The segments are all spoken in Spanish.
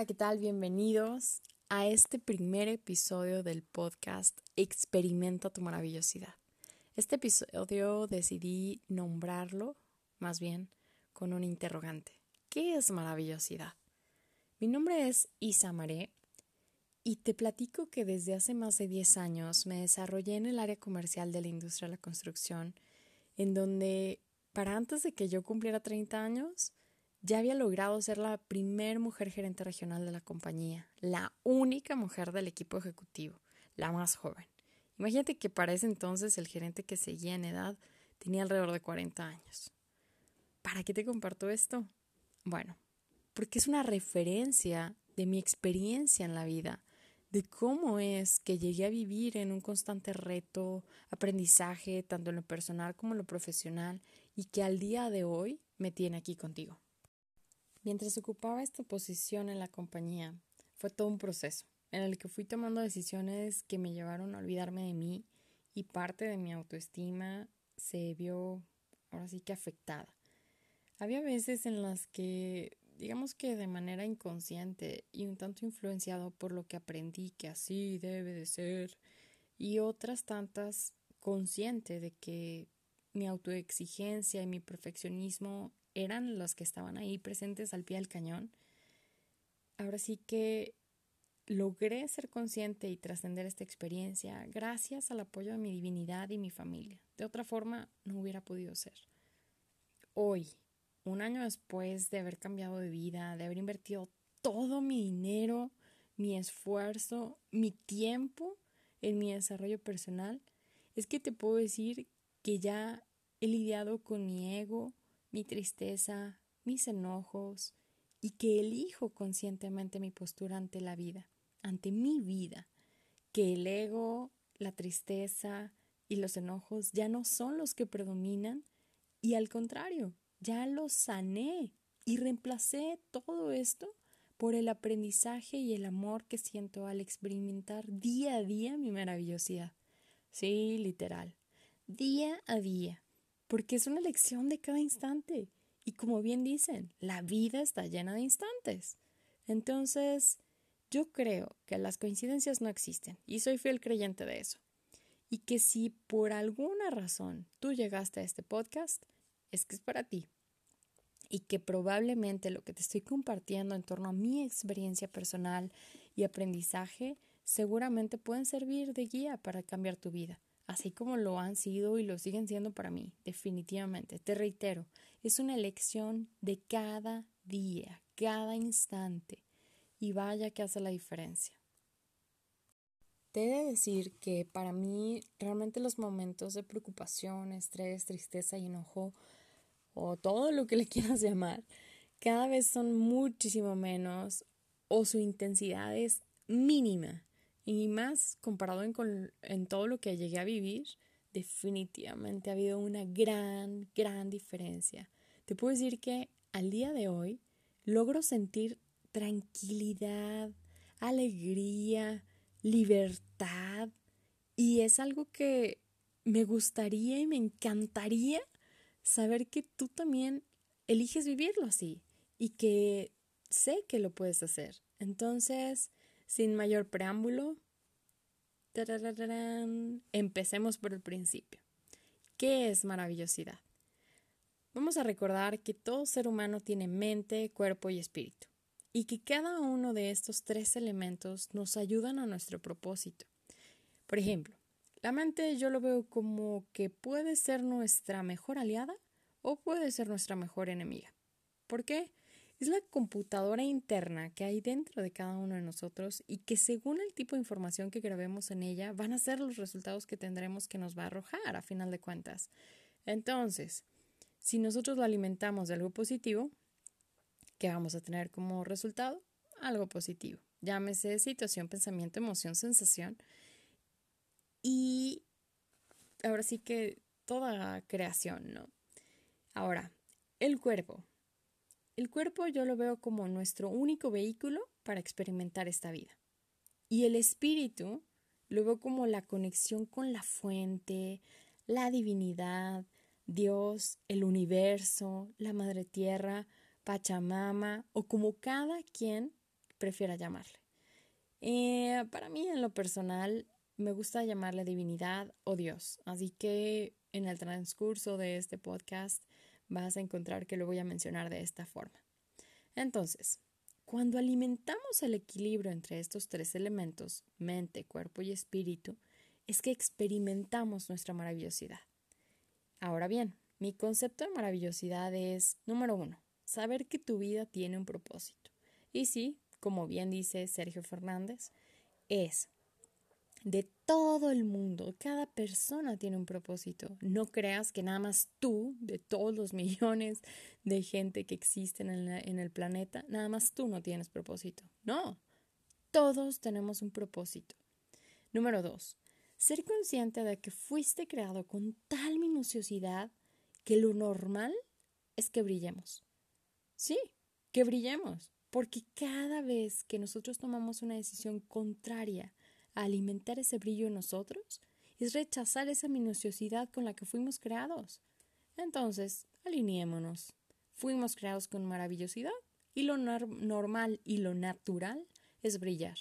Hola, ¿qué tal? Bienvenidos a este primer episodio del podcast Experimenta tu maravillosidad. Este episodio decidí nombrarlo, más bien, con un interrogante. ¿Qué es maravillosidad? Mi nombre es Isa Maré y te platico que desde hace más de 10 años me desarrollé en el área comercial de la industria de la construcción, en donde, para antes de que yo cumpliera 30 años, ya había logrado ser la primer mujer gerente regional de la compañía, la única mujer del equipo ejecutivo, la más joven. Imagínate que para ese entonces el gerente que seguía en edad tenía alrededor de 40 años. ¿Para qué te comparto esto? Bueno, porque es una referencia de mi experiencia en la vida, de cómo es que llegué a vivir en un constante reto, aprendizaje, tanto en lo personal como en lo profesional, y que al día de hoy me tiene aquí contigo. Mientras ocupaba esta posición en la compañía, fue todo un proceso en el que fui tomando decisiones que me llevaron a olvidarme de mí y parte de mi autoestima se vio ahora sí que afectada. Había veces en las que, digamos que de manera inconsciente y un tanto influenciado por lo que aprendí que así debe de ser, y otras tantas consciente de que mi autoexigencia y mi perfeccionismo eran los que estaban ahí presentes al pie del cañón. Ahora sí que logré ser consciente y trascender esta experiencia gracias al apoyo de mi divinidad y mi familia. De otra forma, no hubiera podido ser. Hoy, un año después de haber cambiado de vida, de haber invertido todo mi dinero, mi esfuerzo, mi tiempo en mi desarrollo personal, es que te puedo decir que ya he lidiado con mi ego, mi tristeza, mis enojos, y que elijo conscientemente mi postura ante la vida, ante mi vida, que el ego, la tristeza y los enojos ya no son los que predominan y al contrario, ya los sané y reemplacé todo esto por el aprendizaje y el amor que siento al experimentar día a día mi maravillosidad. Sí, literal, día a día porque es una lección de cada instante. Y como bien dicen, la vida está llena de instantes. Entonces, yo creo que las coincidencias no existen y soy fiel creyente de eso. Y que si por alguna razón tú llegaste a este podcast, es que es para ti. Y que probablemente lo que te estoy compartiendo en torno a mi experiencia personal y aprendizaje seguramente pueden servir de guía para cambiar tu vida así como lo han sido y lo siguen siendo para mí, definitivamente. Te reitero, es una elección de cada día, cada instante, y vaya que hace la diferencia. Te he de decir que para mí realmente los momentos de preocupación, estrés, tristeza y enojo, o todo lo que le quieras llamar, cada vez son muchísimo menos o su intensidad es mínima. Y más comparado en, en todo lo que llegué a vivir, definitivamente ha habido una gran, gran diferencia. Te puedo decir que al día de hoy logro sentir tranquilidad, alegría, libertad y es algo que me gustaría y me encantaría saber que tú también eliges vivirlo así y que sé que lo puedes hacer. Entonces, sin mayor preámbulo, empecemos por el principio. ¿Qué es maravillosidad? Vamos a recordar que todo ser humano tiene mente, cuerpo y espíritu, y que cada uno de estos tres elementos nos ayudan a nuestro propósito. Por ejemplo, la mente yo lo veo como que puede ser nuestra mejor aliada o puede ser nuestra mejor enemiga. ¿Por qué? Es la computadora interna que hay dentro de cada uno de nosotros y que según el tipo de información que grabemos en ella van a ser los resultados que tendremos que nos va a arrojar a final de cuentas. Entonces, si nosotros lo alimentamos de algo positivo, ¿qué vamos a tener como resultado? Algo positivo. Llámese situación, pensamiento, emoción, sensación. Y ahora sí que toda creación, ¿no? Ahora, el cuerpo. El cuerpo yo lo veo como nuestro único vehículo para experimentar esta vida. Y el espíritu lo veo como la conexión con la fuente, la divinidad, Dios, el universo, la madre tierra, Pachamama o como cada quien prefiera llamarle. Eh, para mí, en lo personal, me gusta llamarle divinidad o Dios. Así que en el transcurso de este podcast vas a encontrar que lo voy a mencionar de esta forma. Entonces, cuando alimentamos el equilibrio entre estos tres elementos, mente, cuerpo y espíritu, es que experimentamos nuestra maravillosidad. Ahora bien, mi concepto de maravillosidad es, número uno, saber que tu vida tiene un propósito. Y sí, como bien dice Sergio Fernández, es de todo el mundo. Cada persona tiene un propósito. No creas que nada más tú, de todos los millones de gente que existen en, en, el planeta, nada más tú no tienes propósito. No, todos tenemos un propósito. Número dos, ser consciente de que fuiste creado con tal minuciosidad que lo normal es que brillemos. Sí, que brillemos, porque cada vez que nosotros tomamos una decisión contraria alimentar ese brillo en nosotros, es rechazar esa minuciosidad con la que fuimos creados. Entonces, alineémonos. Fuimos creados con maravillosidad y lo normal y lo natural es brillar.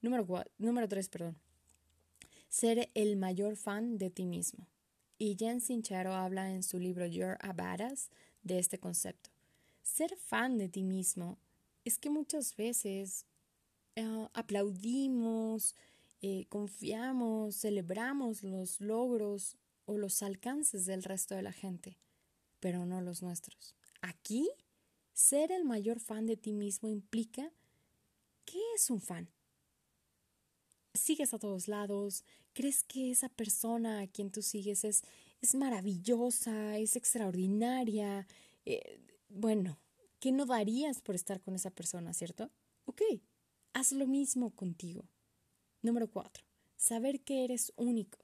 Número, número tres, perdón. Ser el mayor fan de ti mismo. Y Jen Sinchero habla en su libro You're a Badass de este concepto. Ser fan de ti mismo es que muchas veces eh, aplaudimos, eh, confiamos, celebramos los logros o los alcances del resto de la gente, pero no los nuestros. Aquí, ser el mayor fan de ti mismo implica ¿qué es un fan? Sigues a todos lados, crees que esa persona a quien tú sigues es, es maravillosa, es extraordinaria. Eh, bueno, ¿qué no darías por estar con esa persona, cierto? Ok, Haz lo mismo contigo. Número cuatro, saber que eres único.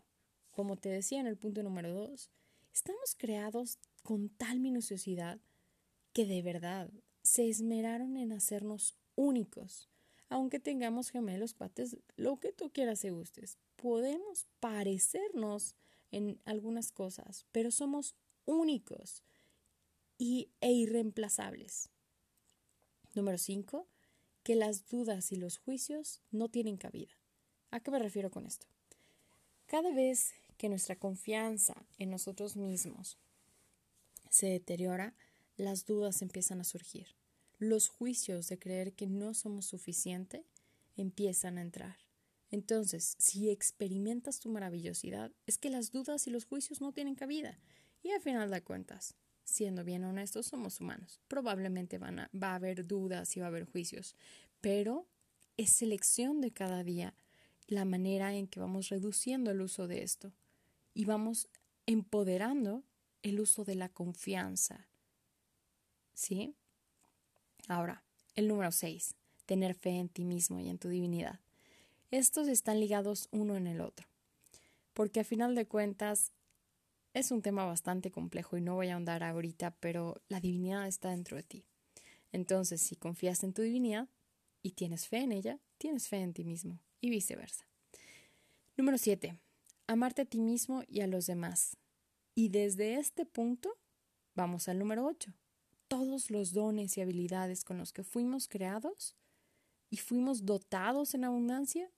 Como te decía en el punto número dos, estamos creados con tal minuciosidad que de verdad se esmeraron en hacernos únicos. Aunque tengamos gemelos, pates, lo que tú quieras y gustes, podemos parecernos en algunas cosas, pero somos únicos y, e irreemplazables. Número 5 que las dudas y los juicios no tienen cabida. ¿A qué me refiero con esto? Cada vez que nuestra confianza en nosotros mismos se deteriora, las dudas empiezan a surgir. Los juicios de creer que no somos suficiente empiezan a entrar. Entonces, si experimentas tu maravillosidad, es que las dudas y los juicios no tienen cabida. Y al final de cuentas, siendo bien honestos, somos humanos. Probablemente van a, va a haber dudas y va a haber juicios, pero es selección de cada día la manera en que vamos reduciendo el uso de esto y vamos empoderando el uso de la confianza. ¿Sí? Ahora, el número 6, tener fe en ti mismo y en tu divinidad. Estos están ligados uno en el otro, porque a final de cuentas es un tema bastante complejo y no voy a ahondar ahorita, pero la divinidad está dentro de ti. Entonces, si confías en tu divinidad y tienes fe en ella, tienes fe en ti mismo y viceversa. Número 7. Amarte a ti mismo y a los demás. Y desde este punto, vamos al número 8. Todos los dones y habilidades con los que fuimos creados y fuimos dotados en abundancia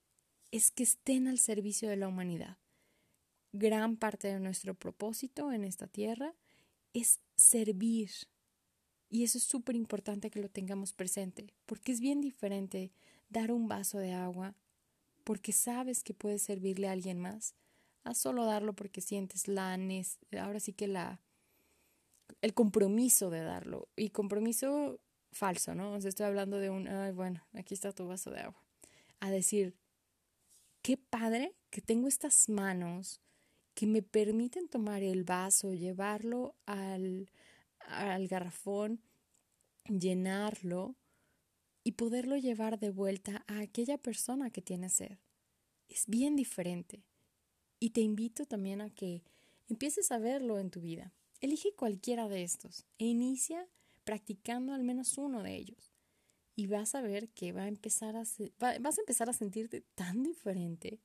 es que estén al servicio de la humanidad gran parte de nuestro propósito en esta tierra es servir. Y eso es súper importante que lo tengamos presente, porque es bien diferente dar un vaso de agua porque sabes que puedes servirle a alguien más, a solo darlo porque sientes la ahora sí que la el compromiso de darlo y compromiso falso, ¿no? O sea, estoy hablando de un, ay, bueno, aquí está tu vaso de agua. A decir, qué padre que tengo estas manos que me permiten tomar el vaso, llevarlo al, al garrafón, llenarlo y poderlo llevar de vuelta a aquella persona que tiene sed. Es bien diferente. Y te invito también a que empieces a verlo en tu vida. Elige cualquiera de estos e inicia practicando al menos uno de ellos. Y vas a ver que va a empezar a vas a empezar a sentirte tan diferente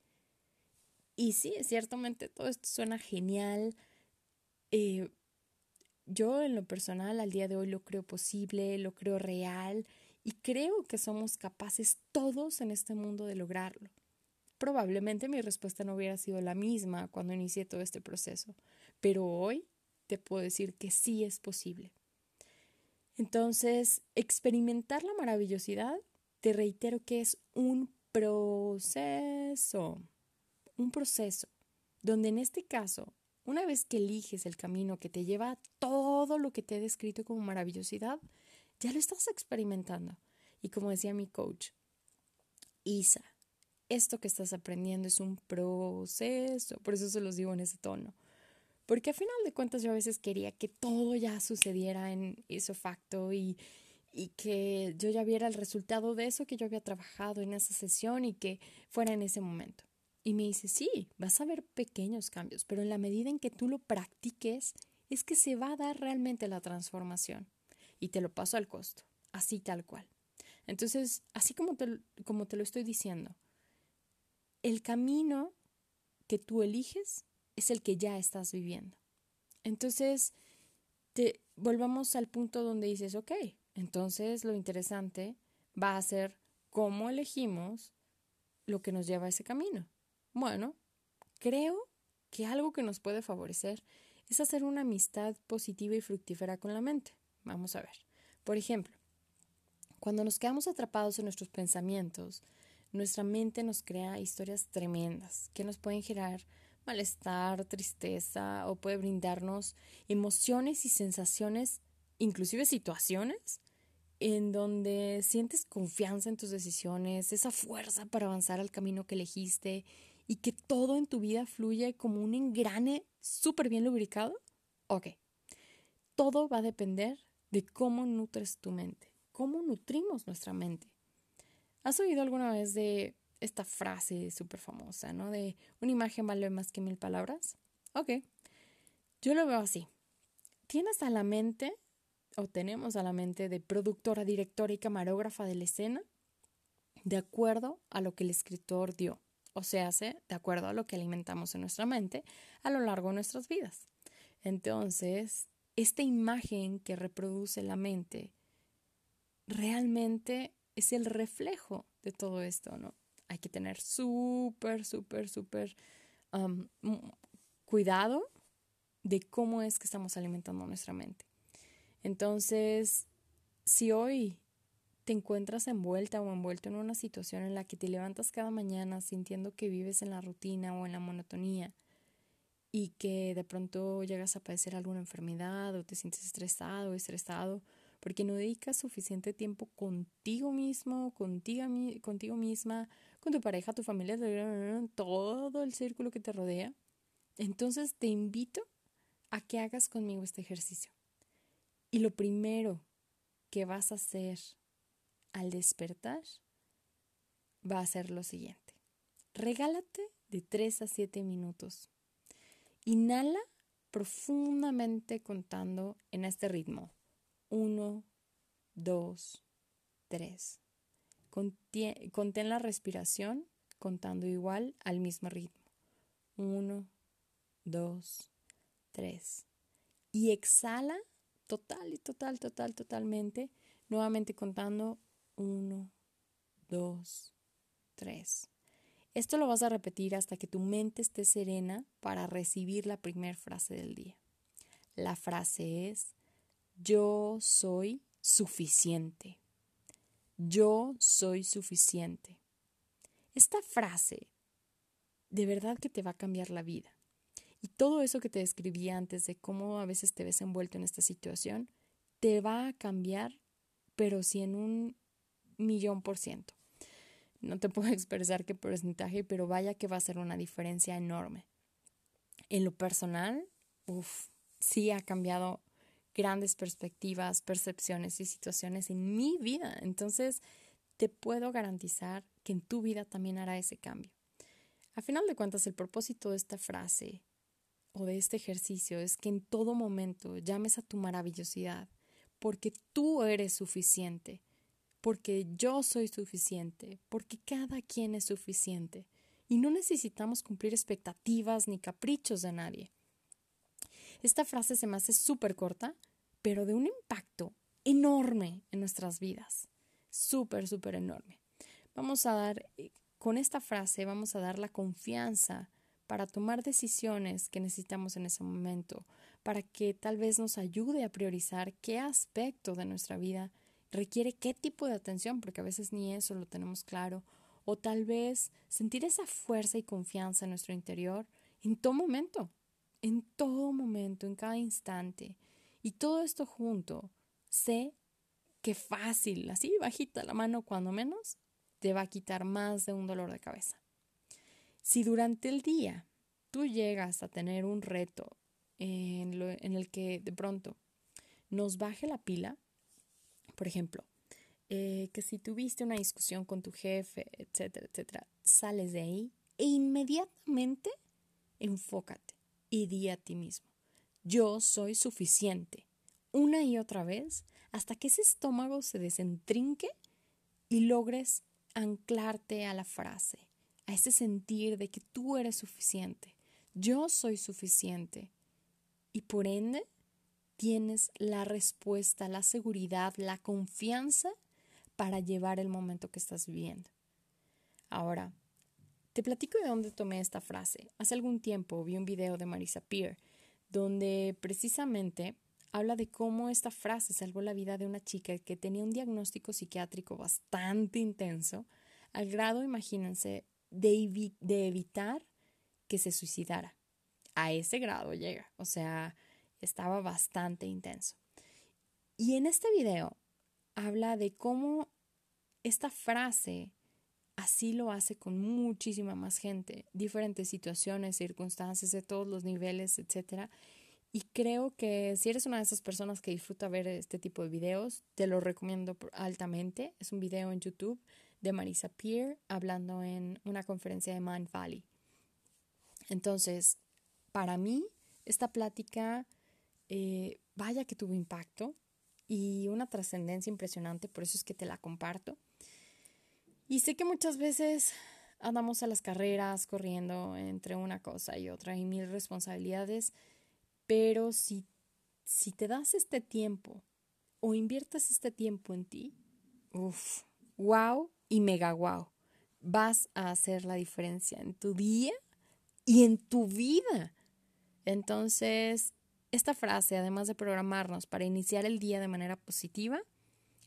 y sí, ciertamente todo esto suena genial. Eh, yo en lo personal al día de hoy lo creo posible, lo creo real Y creo que somos capaces todos en este mundo de lograrlo. Probablemente mi respuesta no hubiera sido la misma cuando inicié todo este proceso, pero hoy te puedo decir que sí es posible. Entonces, experimentar la maravillosidad, te reitero que es un proceso, un proceso, donde en este caso, una vez que eliges el camino que te lleva a todo lo que te he descrito como maravillosidad, ya lo estás experimentando. Y como decía mi coach, Isa, esto que estás aprendiendo es un proceso, por eso se los digo en ese tono. Porque a final de cuentas yo a veces quería que todo ya sucediera en ese facto y, y que yo ya viera el resultado de eso que yo había trabajado en esa sesión y que fuera en ese momento. Y me dice, sí, vas a ver pequeños cambios, pero en la medida en que tú lo practiques, es que se va a dar realmente la transformación. Y te lo paso al costo, así tal cual. Entonces, así como te, como te lo estoy diciendo, el camino que tú eliges es el que ya estás viviendo. Entonces, te, volvamos al punto donde dices, ok, entonces lo interesante va a ser cómo elegimos lo que nos lleva a ese camino. Bueno, creo que algo que nos puede favorecer es hacer una amistad positiva y fructífera con la mente. Vamos a ver. Por ejemplo, cuando nos quedamos atrapados en nuestros pensamientos, nuestra mente nos crea historias tremendas que nos pueden generar malestar, tristeza o puede brindarnos emociones y sensaciones, inclusive situaciones en donde sientes confianza en tus decisiones, esa fuerza para avanzar al camino que elegiste y que todo en tu vida fluye como un engrane súper bien lubricado? Ok, todo va a depender de cómo nutres tu mente, cómo nutrimos nuestra mente. ¿Has oído alguna vez de esta frase súper famosa, ¿no? De una imagen vale más que mil palabras. Ok, yo lo veo así. Tienes a la mente, o tenemos a la mente de productora, directora y camarógrafa de la escena, de acuerdo a lo que el escritor dio, o sea, de acuerdo a lo que alimentamos en nuestra mente a lo largo de nuestras vidas. Entonces, esta imagen que reproduce la mente realmente es el reflejo de todo esto, ¿no? Hay que tener súper, súper, súper cuidado de cómo es que estamos alimentando nuestra mente. Entonces, si hoy te encuentras envuelta o envuelto en una situación en la que te levantas cada mañana sintiendo que vives en la rutina o en la monotonía y que de pronto llegas a padecer alguna enfermedad o te sientes estresado o estresado porque no dedicas suficiente tiempo contigo mismo, contigo, contigo misma, con tu pareja, tu familia, todo el círculo que te rodea. Entonces te invito a que hagas conmigo este ejercicio. Y lo primero que vas a hacer al despertar va a ser lo siguiente. Regálate de 3 a 7 minutos. Inhala profundamente contando en este ritmo. 1, 2, 3. Contén la respiración contando igual al mismo ritmo. 1, 2, 3. Y exhala total y total, total, totalmente. Nuevamente contando 1, 2, 3. Esto lo vas a repetir hasta que tu mente esté serena para recibir la primera frase del día. La frase es, yo soy suficiente. Yo soy suficiente. Esta frase de verdad que te va a cambiar la vida. Y todo eso que te describí antes de cómo a veces te ves envuelto en esta situación, te va a cambiar, pero si en un millón por ciento. No te puedo expresar qué porcentaje, pero vaya que va a ser una diferencia enorme. En lo personal, uff, sí ha cambiado grandes perspectivas, percepciones y situaciones en mi vida. Entonces, te puedo garantizar que en tu vida también hará ese cambio. A final de cuentas, el propósito de esta frase o de este ejercicio es que en todo momento llames a tu maravillosidad, porque tú eres suficiente, porque yo soy suficiente, porque cada quien es suficiente, y no necesitamos cumplir expectativas ni caprichos de nadie. Esta frase se me hace súper corta, pero de un impacto enorme en nuestras vidas. súper, súper enorme. Vamos a dar, eh, con esta frase, vamos a dar la confianza para tomar decisiones que necesitamos en ese momento, para que tal vez nos ayude a priorizar qué aspecto de nuestra vida requiere qué tipo de atención, porque a veces ni eso lo tenemos claro, o tal vez sentir esa fuerza y confianza en nuestro interior en todo momento, en todo momento, en cada instante. Y todo esto junto, sé que fácil, así bajita la mano cuando menos, te va a quitar más de un dolor de cabeza. Si durante el día tú llegas a tener un reto en, en el que de pronto nos baje la pila, por ejemplo, eh, que si tuviste una discusión con tu jefe, etcétera, etcétera, sales de ahí e inmediatamente enfócate y di a ti mismo, yo soy suficiente, una y otra vez, hasta que ese estómago se desentrinque y logres anclarte a la frase, a ese sentir de que tú eres suficiente, yo soy suficiente. Y por ende, tienes la respuesta, la seguridad, la confianza para llevar el momento que estás viviendo. Ahora, te platico de dónde tomé esta frase. Hace algún tiempo vi un video de Marisa Peer donde precisamente habla de cómo esta frase salvó la vida de una chica que tenía un diagnóstico psiquiátrico bastante intenso, al grado, imagínense, de, de evitar que se suicidara. A ese grado llega. O sea, estaba bastante intenso. Y en este video habla de cómo esta frase así lo hace con muchísima más gente, diferentes situaciones, circunstancias de todos los niveles, etc. Y creo que si eres una de esas personas que disfruta ver este tipo de videos, te lo recomiendo altamente. Es un video en YouTube de Marisa Peer hablando en una conferencia de Mind Valley. Entonces, para mí, esta plática eh, vaya que tuvo impacto y una trascendencia impresionante, por eso es que te la comparto. Y sé que muchas veces andamos a las carreras corriendo entre una cosa y otra y mil responsabilidades, pero si, si te das este tiempo o inviertas este tiempo en ti, uff, wow y mega wow, vas a hacer la diferencia en tu día y en tu vida. Entonces, esta frase, además de programarnos para iniciar el día de manera positiva,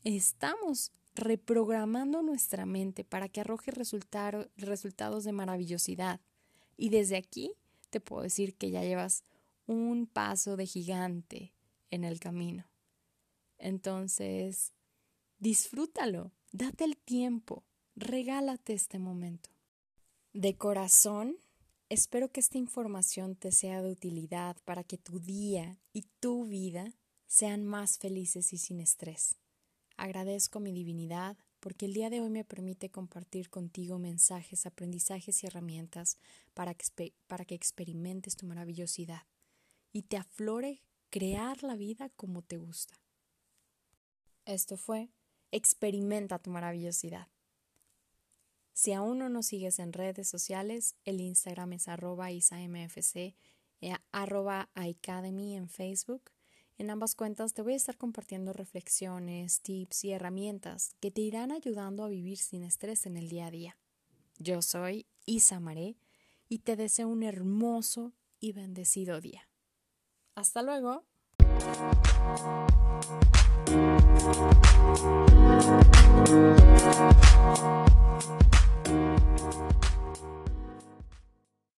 estamos reprogramando nuestra mente para que arroje resultados de maravillosidad. Y desde aquí te puedo decir que ya llevas un paso de gigante en el camino. Entonces, disfrútalo, date el tiempo, regálate este momento. De corazón, Espero que esta información te sea de utilidad para que tu día y tu vida sean más felices y sin estrés. Agradezco mi divinidad porque el día de hoy me permite compartir contigo mensajes, aprendizajes y herramientas para que, para que experimentes tu maravillosidad y te aflore crear la vida como te gusta. Esto fue Experimenta tu maravillosidad. Si aún no nos sigues en redes sociales, el Instagram es arroba isamfc, eh, arroba academy en Facebook. En ambas cuentas te voy a estar compartiendo reflexiones, tips y herramientas que te irán ayudando a vivir sin estrés en el día a día. Yo soy Isamaré y te deseo un hermoso y bendecido día. Hasta luego.